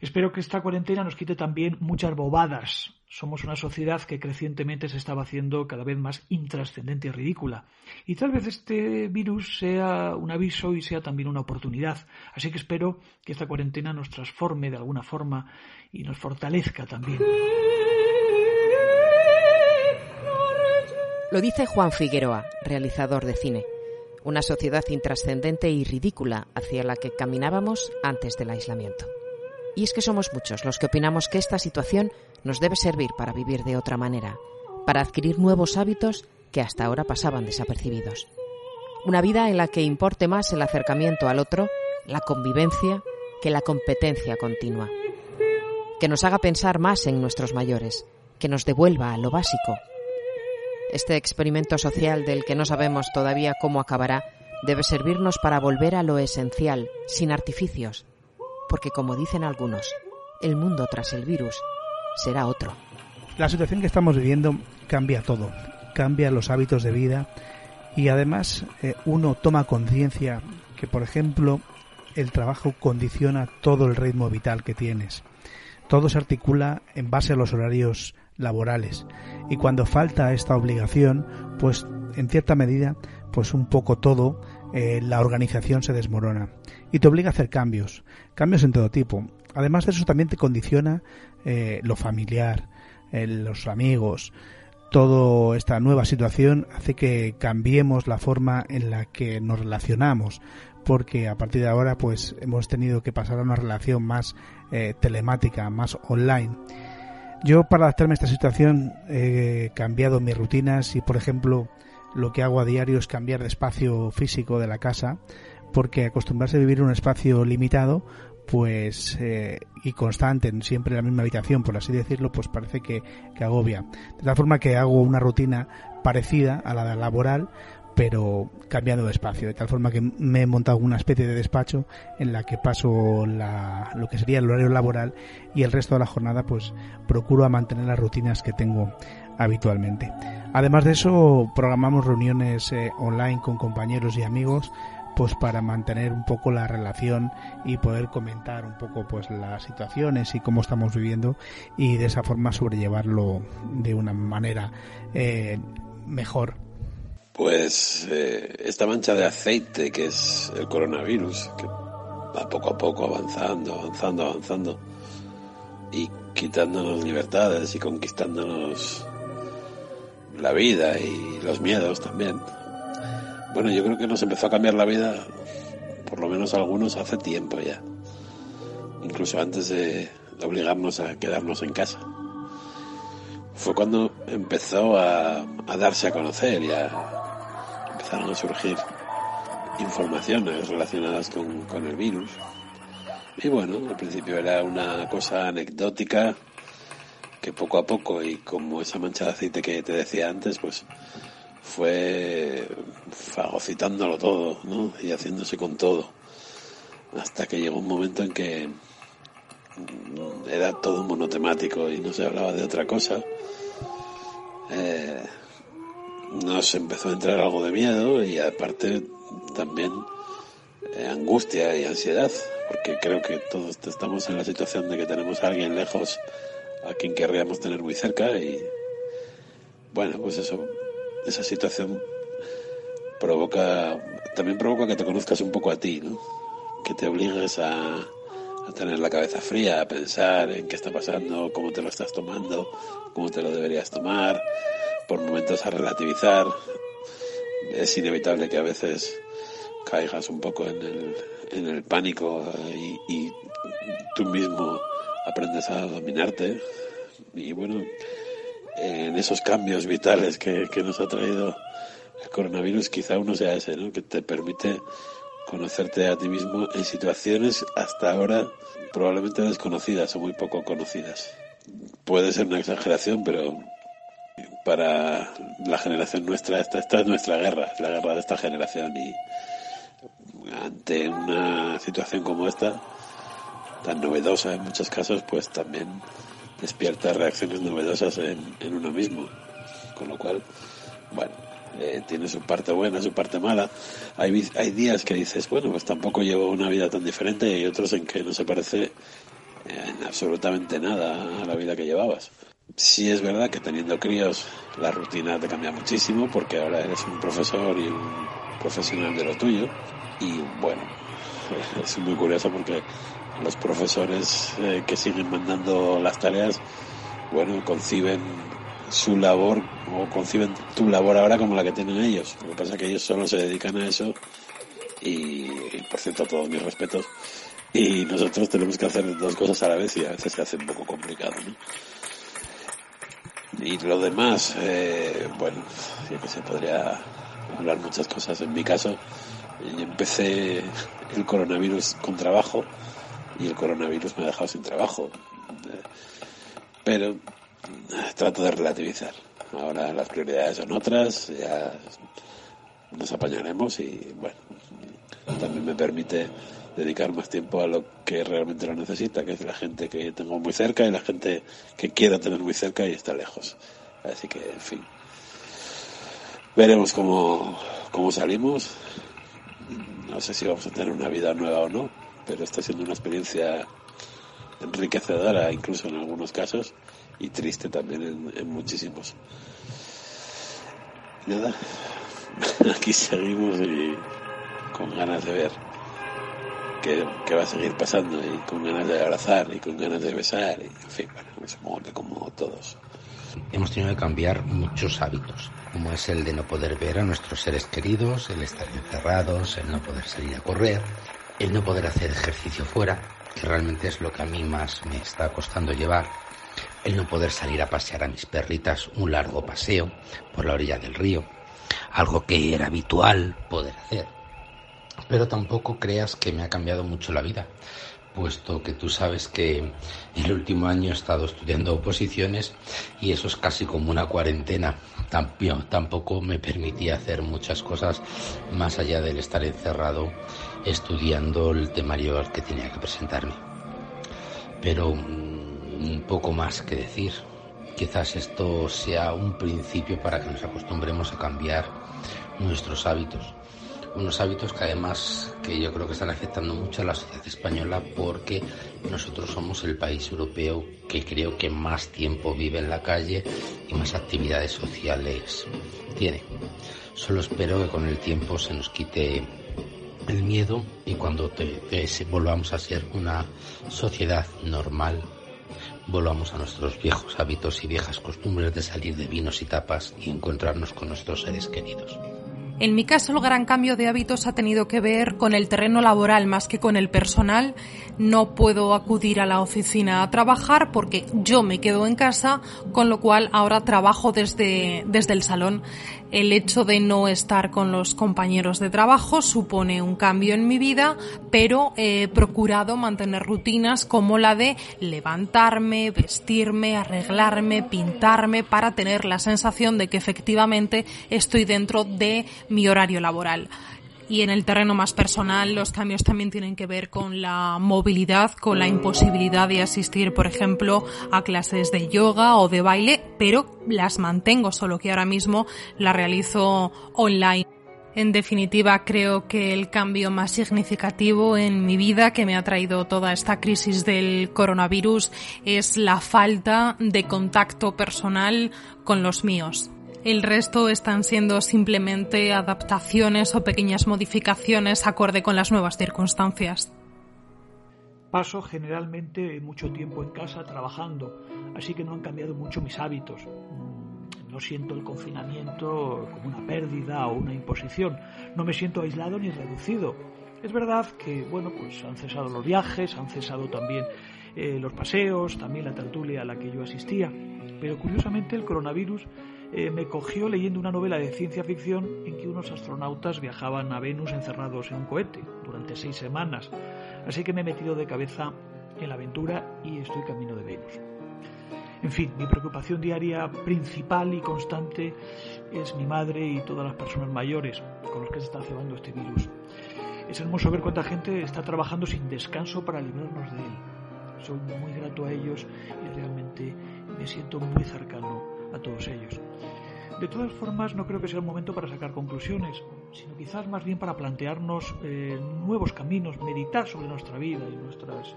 Espero que esta cuarentena nos quite también muchas bobadas. Somos una sociedad que crecientemente se estaba haciendo cada vez más intrascendente y ridícula. Y tal vez este virus sea un aviso y sea también una oportunidad. Así que espero que esta cuarentena nos transforme de alguna forma y nos fortalezca también. Lo dice Juan Figueroa, realizador de cine. Una sociedad intrascendente y ridícula hacia la que caminábamos antes del aislamiento. Y es que somos muchos los que opinamos que esta situación nos debe servir para vivir de otra manera, para adquirir nuevos hábitos que hasta ahora pasaban desapercibidos. Una vida en la que importe más el acercamiento al otro, la convivencia, que la competencia continua. Que nos haga pensar más en nuestros mayores, que nos devuelva a lo básico. Este experimento social del que no sabemos todavía cómo acabará debe servirnos para volver a lo esencial, sin artificios, porque como dicen algunos, el mundo tras el virus será otro. La situación que estamos viviendo cambia todo, cambia los hábitos de vida y además eh, uno toma conciencia que, por ejemplo, el trabajo condiciona todo el ritmo vital que tienes. Todo se articula en base a los horarios laborales y cuando falta esta obligación, pues en cierta medida, pues un poco todo eh, la organización se desmorona y te obliga a hacer cambios, cambios en todo tipo. Además de eso también te condiciona eh, lo familiar, los amigos. Toda esta nueva situación hace que cambiemos la forma en la que nos relacionamos, porque a partir de ahora pues hemos tenido que pasar a una relación más eh, telemática, más online. Yo para adaptarme a esta situación he cambiado mis rutinas y por ejemplo lo que hago a diario es cambiar de espacio físico de la casa porque acostumbrarse a vivir en un espacio limitado pues eh, y constante en siempre en la misma habitación por así decirlo pues parece que, que agobia. De tal forma que hago una rutina parecida a la laboral pero cambiando de espacio, de tal forma que me he montado una especie de despacho en la que paso la, lo que sería el horario laboral y el resto de la jornada pues procuro a mantener las rutinas que tengo habitualmente. Además de eso, programamos reuniones eh, online con compañeros y amigos pues para mantener un poco la relación y poder comentar un poco pues las situaciones y cómo estamos viviendo y de esa forma sobrellevarlo de una manera eh, mejor. Pues eh, esta mancha de aceite que es el coronavirus, que va poco a poco avanzando, avanzando, avanzando y quitándonos libertades y conquistándonos la vida y los miedos también. Bueno, yo creo que nos empezó a cambiar la vida, por lo menos algunos, hace tiempo ya. Incluso antes de obligarnos a quedarnos en casa. Fue cuando empezó a, darse a conocer y empezaron a surgir informaciones relacionadas con, con el virus. Y bueno, al principio era una cosa anecdótica que poco a poco y como esa mancha de aceite que te decía antes, pues fue fagocitándolo todo, ¿no? Y haciéndose con todo. Hasta que llegó un momento en que era todo monotemático y no se hablaba de otra cosa. Eh, nos empezó a entrar algo de miedo y aparte también eh, angustia y ansiedad, porque creo que todos estamos en la situación de que tenemos a alguien lejos a quien querríamos tener muy cerca y bueno, pues eso esa situación provoca, también provoca que te conozcas un poco a ti, ¿no? Que te obligues a, a tener la cabeza fría, a pensar en qué está pasando, cómo te lo estás tomando, cómo te lo deberías tomar, por momentos a relativizar. Es inevitable que a veces caigas un poco en el, en el pánico y, y tú mismo aprendes a dominarte. Y bueno, en esos cambios vitales que, nos ha traído el coronavirus, quizá uno sea ese, ¿no? Que te permite conocerte a ti mismo en situaciones hasta ahora probablemente desconocidas o muy poco conocidas. Puede ser una exageración, pero para la generación nuestra, esta, esta es nuestra guerra, es la guerra de esta generación y ante una situación como esta, tan novedosa en muchos casos, pues también despierta reacciones novedosas en, en uno mismo. Con lo cual, bueno, eh, tiene su parte buena, su parte mala. Hay, hay días que dices, bueno, pues tampoco llevo una vida tan diferente y hay otros en que no se parece en absolutamente nada a la vida que llevabas. Sí es verdad que teniendo críos la rutina te cambia muchísimo porque ahora eres un profesor y un profesional de lo tuyo y bueno, es muy curioso porque los profesores eh, que siguen mandando las tareas, bueno, conciben su labor o conciben tu labor ahora como la que tienen ellos. Lo que pasa es que ellos solo se dedican a eso y, por cierto, todos mis respetos. Y nosotros tenemos que hacer dos cosas a la vez y a veces se hace un poco complicado, ¿no? Y lo demás, eh, bueno, sí que se podría hablar muchas cosas. En mi caso, yo empecé el coronavirus con trabajo y el coronavirus me ha dejado sin trabajo. Pero trato de relativizar. Ahora las prioridades son otras, ya nos apañaremos y bueno, también me permite dedicar más tiempo a lo que realmente lo necesita, que es la gente que tengo muy cerca y la gente que quiero tener muy cerca y está lejos. Así que, en fin, veremos cómo, cómo salimos. No sé si vamos a tener una vida nueva o no, pero está siendo una experiencia enriquecedora incluso en algunos casos y triste también en, muchísimos. nada, aquí seguimos y con ganas de ver qué, qué, va a seguir pasando y con ganas de abrazar y con ganas de besar y en fin, bueno, supongo que como todos. Hemos tenido que cambiar muchos hábitos, como es el de no poder ver a nuestros seres queridos, el estar encerrados, el no poder salir a correr, el no poder hacer ejercicio fuera, que realmente es lo que a mí más me está costando llevar, el no poder salir a pasear a mis perritas un largo paseo por la orilla del río, algo que era habitual poder hacer. Pero tampoco creas que me ha cambiado mucho la vida, puesto que tú sabes que el último año he estado estudiando oposiciones y eso es casi como una cuarentena. Tampoco me permitía hacer muchas cosas más allá del estar encerrado estudiando el temario al que tenía que presentarme. Pero un poco más que decir. Quizás esto sea un principio para que nos acostumbremos a cambiar nuestros hábitos. Unos hábitos que además que yo creo que están afectando mucho a la sociedad española porque nosotros somos el país europeo que creo que más tiempo vive en la calle y más actividades sociales tiene. Solo espero que con el tiempo se nos quite el miedo y cuando volvamos a ser una sociedad normal volvamos a nuestros viejos hábitos y viejas costumbres de salir de vinos y tapas y encontrarnos con nuestros seres queridos. En mi caso, el gran cambio de hábitos ha tenido que ver con el terreno laboral más que con el personal. No puedo acudir a la oficina a trabajar porque yo me quedo en casa, con lo cual ahora trabajo desde, desde el salón. El hecho de no estar con los compañeros de trabajo supone un cambio en mi vida, pero he procurado mantener rutinas como la de levantarme, vestirme, arreglarme, pintarme para tener la sensación de que efectivamente estoy dentro de mi horario laboral. Y en el terreno más personal, los cambios también tienen que ver con la movilidad, con la imposibilidad de asistir, por ejemplo, a clases de yoga o de baile, pero las mantengo, solo que ahora mismo la realizo online. En definitiva, creo que el cambio más significativo en mi vida que me ha traído toda esta crisis del coronavirus es la falta de contacto personal con los míos. El resto están siendo simplemente adaptaciones o pequeñas modificaciones acorde con las nuevas circunstancias. Paso generalmente mucho tiempo en casa trabajando, así que no han cambiado mucho mis hábitos. Mm, no siento el confinamiento como una pérdida o una imposición. No me siento aislado ni reducido. Es verdad que, bueno, pues han cesado los viajes, han cesado también eh, los paseos, también la tertulia a la que yo asistía. Pero curiosamente el coronavirus eh, me cogió leyendo una novela de ciencia ficción en que unos astronautas viajaban a Venus encerrados en un cohete durante seis semanas. Así que me he metido de cabeza en la aventura y estoy camino de Venus. En fin, mi preocupación diaria principal y constante es mi madre y todas las personas mayores con los que se está cebando este virus. Es hermoso ver cuánta gente está trabajando sin descanso para librarnos de él. Soy muy grato a ellos y realmente me siento muy cercano a todos ellos. De todas formas, no creo que sea el momento para sacar conclusiones, sino quizás más bien para plantearnos eh, nuevos caminos, meditar sobre nuestra vida y nuestras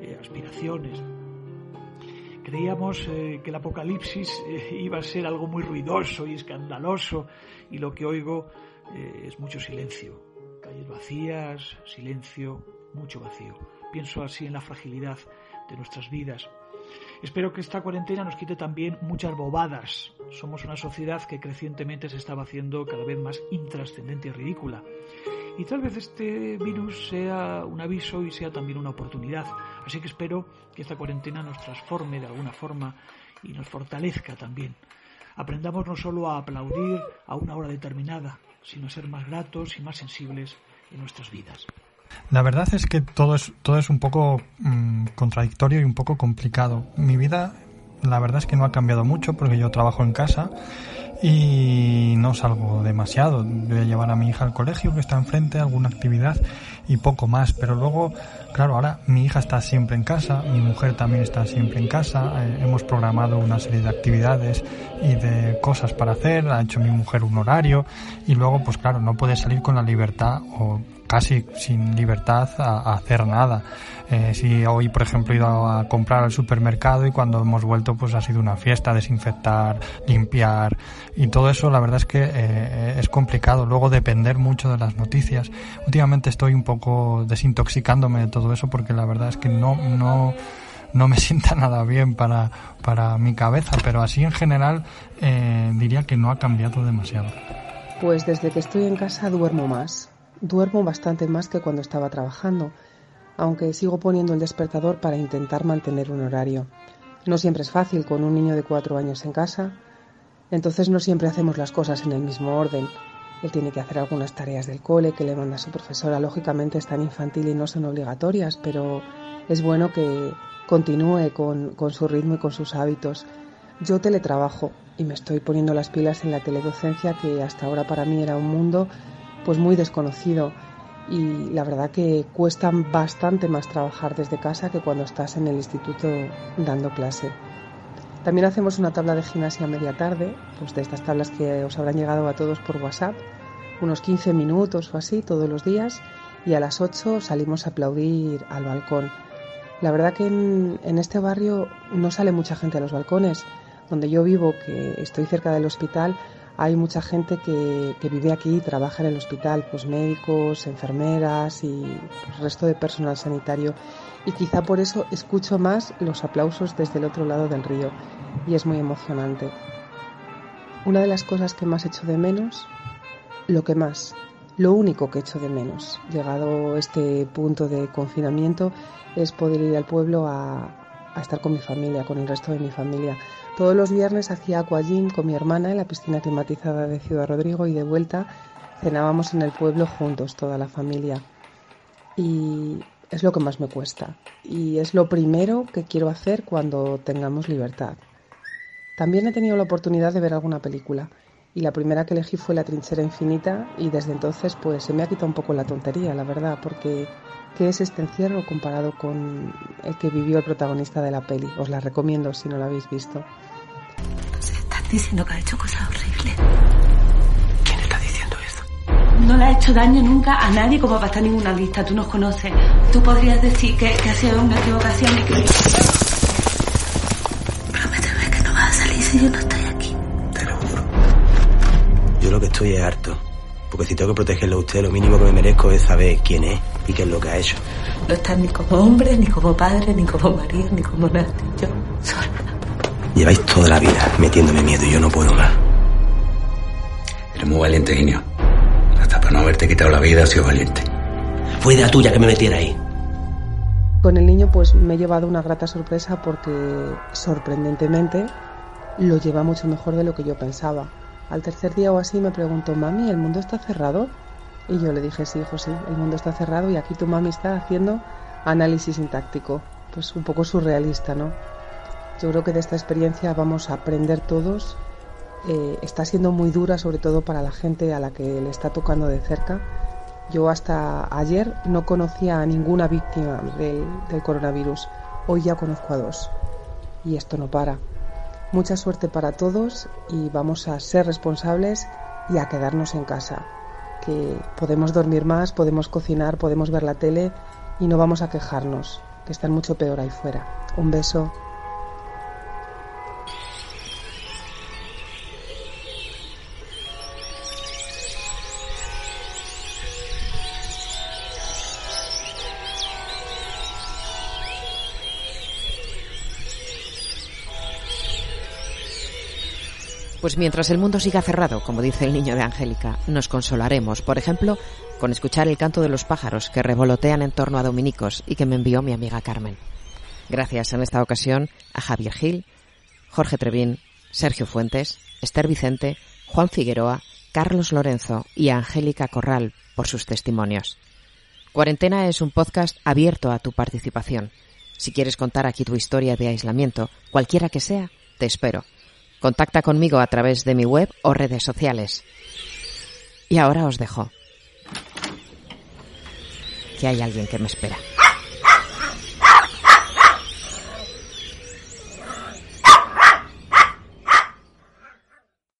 eh, aspiraciones. Creíamos eh, que el apocalipsis iba a ser algo muy ruidoso y escandaloso, y lo que oigo es mucho silencio. Calles vacías, silencio, mucho vacío. Pienso así en la fragilidad de nuestras vidas, Espero que esta cuarentena nos quite también muchas bobadas. Somos una sociedad que crecientemente se estaba haciendo cada vez más intrascendente y ridícula. Y tal vez este virus sea un aviso y sea también una oportunidad. Así que espero que esta cuarentena nos transforme de alguna forma y nos fortalezca también. Aprendamos no solo a aplaudir a una hora determinada, sino a ser más gratos y más sensibles en nuestras vidas. La verdad es que todo es, todo es un poco mm, contradictorio y un poco complicado. Mi vida, la verdad es que no ha cambiado mucho porque yo trabajo en casa y no salgo demasiado. Voy a llevar a mi hija al colegio que está enfrente, alguna actividad y poco más. Pero luego, claro, ahora mi hija está siempre en casa, mi mujer también está siempre en casa. Eh, hemos programado una serie de actividades y de cosas para hacer. Ha hecho mi mujer un horario y luego, pues claro, no puede salir con la libertad o casi sin libertad a, hacer nada. Eh, si hoy, por ejemplo, he ido a comprar al supermercado y cuando hemos vuelto, pues ha sido una fiesta, desinfectar, limpiar y todo eso, la verdad es que eh, es complicado. Luego depender mucho de las noticias. Últimamente estoy un poco desintoxicándome de todo eso porque la verdad es que no, no, no me sienta nada bien para, para mi cabeza, pero así en general eh, diría que no ha cambiado demasiado. Pues desde que estoy en casa duermo más Duermo bastante más que cuando estaba trabajando, aunque sigo poniendo el despertador para intentar mantener un horario. No siempre es fácil con un niño de cuatro años en casa, entonces no siempre hacemos las cosas en el mismo orden. Él tiene que hacer algunas tareas del cole que le manda su profesora. Lógicamente están infantil y no son obligatorias, pero es bueno que continúe con, con su ritmo y con sus hábitos. Yo teletrabajo y me estoy poniendo las pilas en la teledocencia que hasta ahora para mí era un mundo pues muy desconocido y la verdad que cuesta bastante más trabajar desde casa que cuando estás en el instituto dando clase. También hacemos una tabla de gimnasia media tarde, pues de estas tablas que os habrán llegado a todos por WhatsApp, unos 15 minutos o así todos los días y a las 8 salimos a aplaudir al balcón. La verdad que en, en este barrio no sale mucha gente a los balcones. Donde yo vivo, que estoy cerca del hospital, hay mucha gente que, vive aquí y trabaja en el hospital, pues médicos, enfermeras y el resto de personal sanitario. Y quizá por eso escucho más los aplausos desde el otro lado del río y es muy emocionante. Una de las cosas que más echo de menos, lo que más, lo único que echo de menos, llegado este punto de confinamiento, es poder ir al pueblo a estar con mi familia, con el resto de mi familia todos los viernes hacía aquagym con mi hermana en la piscina climatizada de Ciudad Rodrigo y de vuelta cenábamos en el pueblo juntos, toda la familia. Y es lo que más me cuesta. Y es lo primero que quiero hacer cuando tengamos libertad. También he tenido la oportunidad de ver alguna película. Y la primera que elegí fue La trinchera infinita y desde entonces pues se me ha quitado un poco la tontería, la verdad, porque ¿qué es este encierro comparado con el que vivió el protagonista de la peli? Os la recomiendo si no la habéis visto. Se están diciendo que ha hecho cosas horribles. ¿Quién está diciendo esto? No le ha hecho daño nunca a nadie como para estar en ninguna lista. Tú nos conoces. Tú podrías decir que, que ha sido una equivocación y que... Prométeme que no vas a salir si yo no estoy aquí. Te lo juro. Yo lo que estoy es harto. Porque si tengo que protegerlo a usted, lo mínimo que me merezco es saber quién es y qué es lo que ha hecho. No estás ni como hombre, ni como padre, ni como marido, ni como nada. Yo sola. Lleváis toda la vida metiéndome miedo y yo no puedo más. Eres muy valiente, Genio. Hasta para no haberte quitado la vida has sido valiente. Fue de la tuya que me metiera ahí. con el niño pues me he llevado una grata sorpresa porque sorprendentemente lo lleva mucho mejor de lo que yo pensaba. Al tercer día o así me preguntó, mami, ¿el mundo está cerrado? Y yo le dije, sí, hijo, sí, el mundo está cerrado y aquí tu mami está haciendo análisis sintáctico. Pues un poco surrealista, ¿no? Yo creo que de esta experiencia vamos a aprender todos. Eh, está siendo muy dura, sobre todo para la gente a la que le está tocando de cerca. Yo hasta ayer no conocía a ninguna víctima del coronavirus. Hoy ya conozco a dos. Y esto no para. Mucha suerte para todos y vamos a ser responsables y a quedarnos en casa. Que podemos dormir más, podemos cocinar, podemos ver la tele y no vamos a quejarnos, que están mucho peor ahí fuera. Un beso. Pues mientras el mundo siga cerrado, como dice el niño de Angélica, nos consolaremos, por ejemplo, con escuchar el canto de los pájaros que revolotean en torno a Dominicos y que me envió mi amiga Carmen. Gracias en esta ocasión a Javier Gil, Jorge Trevín, Sergio Fuentes, Esther Vicente, Juan Figueroa, Carlos Lorenzo y a Angélica Corral por sus testimonios. Cuarentena es un podcast abierto a tu participación. Si quieres contar aquí tu historia de aislamiento, cualquiera que sea, te espero. Contacta conmigo a través de mi web o redes sociales. Y ahora os dejo. Que hay alguien que me espera.